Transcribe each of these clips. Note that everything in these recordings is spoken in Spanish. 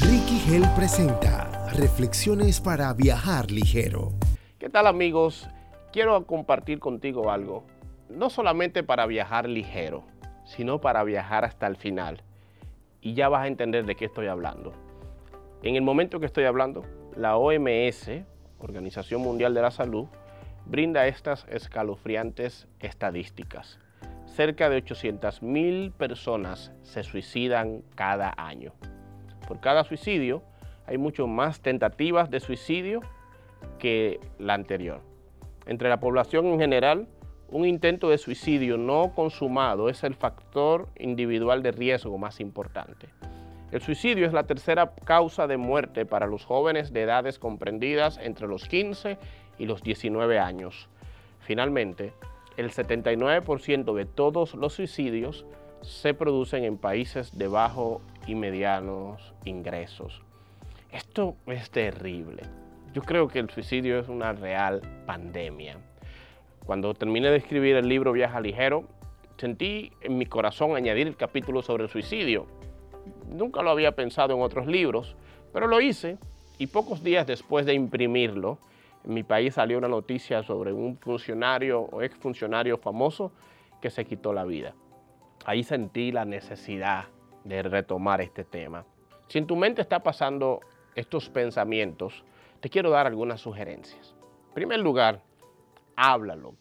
Ricky Gel presenta Reflexiones para viajar ligero. ¿Qué tal amigos? Quiero compartir contigo algo, no solamente para viajar ligero, sino para viajar hasta el final. Y ya vas a entender de qué estoy hablando. En el momento que estoy hablando, la OMS, Organización Mundial de la Salud, brinda estas escalofriantes estadísticas. Cerca de 800 mil personas se suicidan cada año. Por cada suicidio hay mucho más tentativas de suicidio que la anterior. Entre la población en general, un intento de suicidio no consumado es el factor individual de riesgo más importante. El suicidio es la tercera causa de muerte para los jóvenes de edades comprendidas entre los 15 y los 19 años. Finalmente, el 79% de todos los suicidios se producen en países de bajo y medianos ingresos. Esto es terrible. Yo creo que el suicidio es una real pandemia. Cuando terminé de escribir el libro Viaja Ligero, sentí en mi corazón añadir el capítulo sobre el suicidio. Nunca lo había pensado en otros libros, pero lo hice y pocos días después de imprimirlo, en mi país salió una noticia sobre un funcionario o exfuncionario famoso que se quitó la vida ahí sentí la necesidad de retomar este tema. Si en tu mente está pasando estos pensamientos, te quiero dar algunas sugerencias. En primer lugar, háblalo.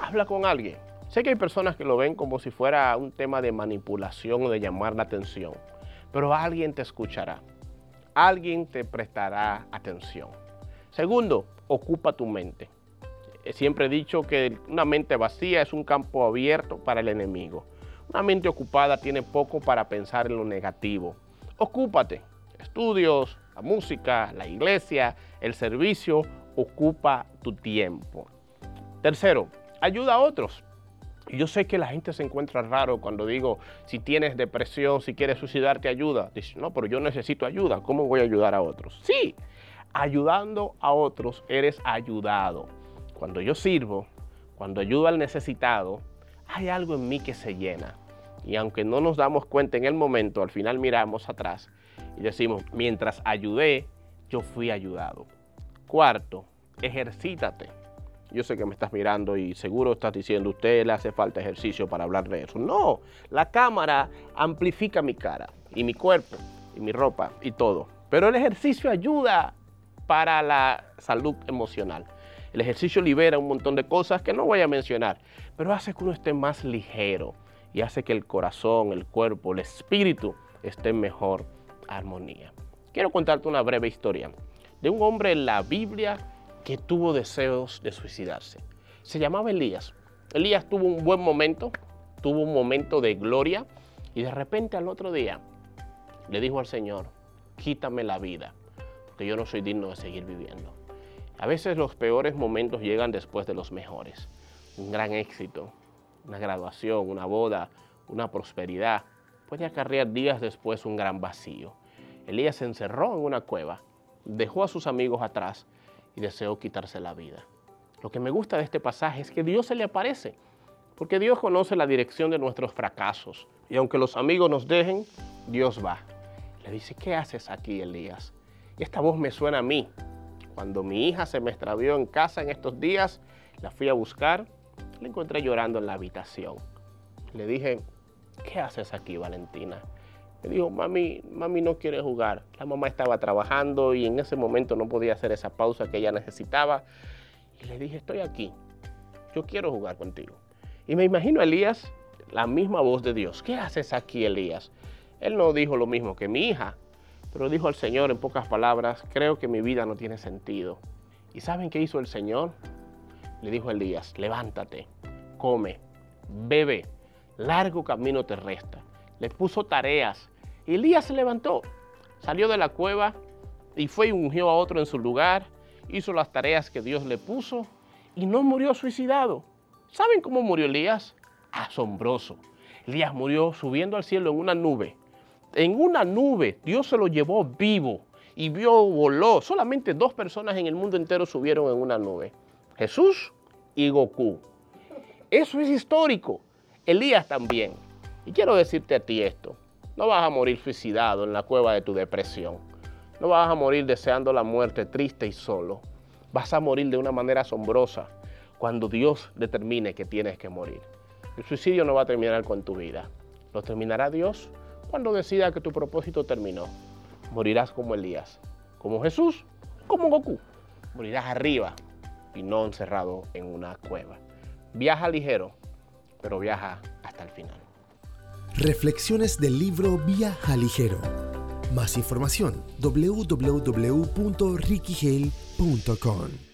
Habla con alguien. Sé que hay personas que lo ven como si fuera un tema de manipulación o de llamar la atención, pero alguien te escuchará. Alguien te prestará atención. Segundo, ocupa tu mente. Siempre he dicho que una mente vacía es un campo abierto para el enemigo. Una mente ocupada tiene poco para pensar en lo negativo. Ocúpate. Estudios, la música, la iglesia, el servicio, ocupa tu tiempo. Tercero, ayuda a otros. Yo sé que la gente se encuentra raro cuando digo, si tienes depresión, si quieres suicidarte, ayuda. Dice, no, pero yo necesito ayuda. ¿Cómo voy a ayudar a otros? Sí, ayudando a otros eres ayudado. Cuando yo sirvo, cuando ayudo al necesitado, hay algo en mí que se llena. Y aunque no nos damos cuenta en el momento, al final miramos atrás y decimos, mientras ayudé, yo fui ayudado. Cuarto, ejercítate. Yo sé que me estás mirando y seguro estás diciendo, usted le hace falta ejercicio para hablar de eso. No, la cámara amplifica mi cara y mi cuerpo y mi ropa y todo. Pero el ejercicio ayuda para la salud emocional. El ejercicio libera un montón de cosas que no voy a mencionar, pero hace que uno esté más ligero y hace que el corazón, el cuerpo, el espíritu esté en mejor armonía. Quiero contarte una breve historia de un hombre en la Biblia que tuvo deseos de suicidarse. Se llamaba Elías. Elías tuvo un buen momento, tuvo un momento de gloria y de repente al otro día le dijo al Señor, quítame la vida, porque yo no soy digno de seguir viviendo. A veces los peores momentos llegan después de los mejores. Un gran éxito, una graduación, una boda, una prosperidad, puede acarrear días después un gran vacío. Elías se encerró en una cueva, dejó a sus amigos atrás y deseó quitarse la vida. Lo que me gusta de este pasaje es que Dios se le aparece, porque Dios conoce la dirección de nuestros fracasos. Y aunque los amigos nos dejen, Dios va. Le dice, ¿qué haces aquí, Elías? Y esta voz me suena a mí, cuando mi hija se me extravió en casa en estos días, la fui a buscar, la encontré llorando en la habitación. Le dije, ¿qué haces aquí, Valentina? Me dijo, mami, mami no quiere jugar. La mamá estaba trabajando y en ese momento no podía hacer esa pausa que ella necesitaba. Y le dije, estoy aquí. Yo quiero jugar contigo. Y me imagino a Elías, la misma voz de Dios. ¿Qué haces aquí, Elías? Él no dijo lo mismo que mi hija. Pero dijo al Señor en pocas palabras, creo que mi vida no tiene sentido. ¿Y saben qué hizo el Señor? Le dijo Elías, levántate, come, bebe, largo camino te resta. Le puso tareas. Elías se levantó, salió de la cueva y fue y ungió a otro en su lugar, hizo las tareas que Dios le puso y no murió suicidado. ¿Saben cómo murió Elías? Asombroso. Elías murió subiendo al cielo en una nube en una nube, Dios se lo llevó vivo y vio, voló. Solamente dos personas en el mundo entero subieron en una nube. Jesús y Goku. Eso es histórico. Elías también. Y quiero decirte a ti esto. No vas a morir suicidado en la cueva de tu depresión. No vas a morir deseando la muerte triste y solo. Vas a morir de una manera asombrosa cuando Dios determine que tienes que morir. El suicidio no va a terminar con tu vida. Lo terminará Dios cuando decida que tu propósito terminó. Morirás como Elías, como Jesús, como Goku. Morirás arriba y no encerrado en una cueva. Viaja ligero, pero viaja hasta el final. Reflexiones del libro Viaja ligero. Más información www.rickygel.com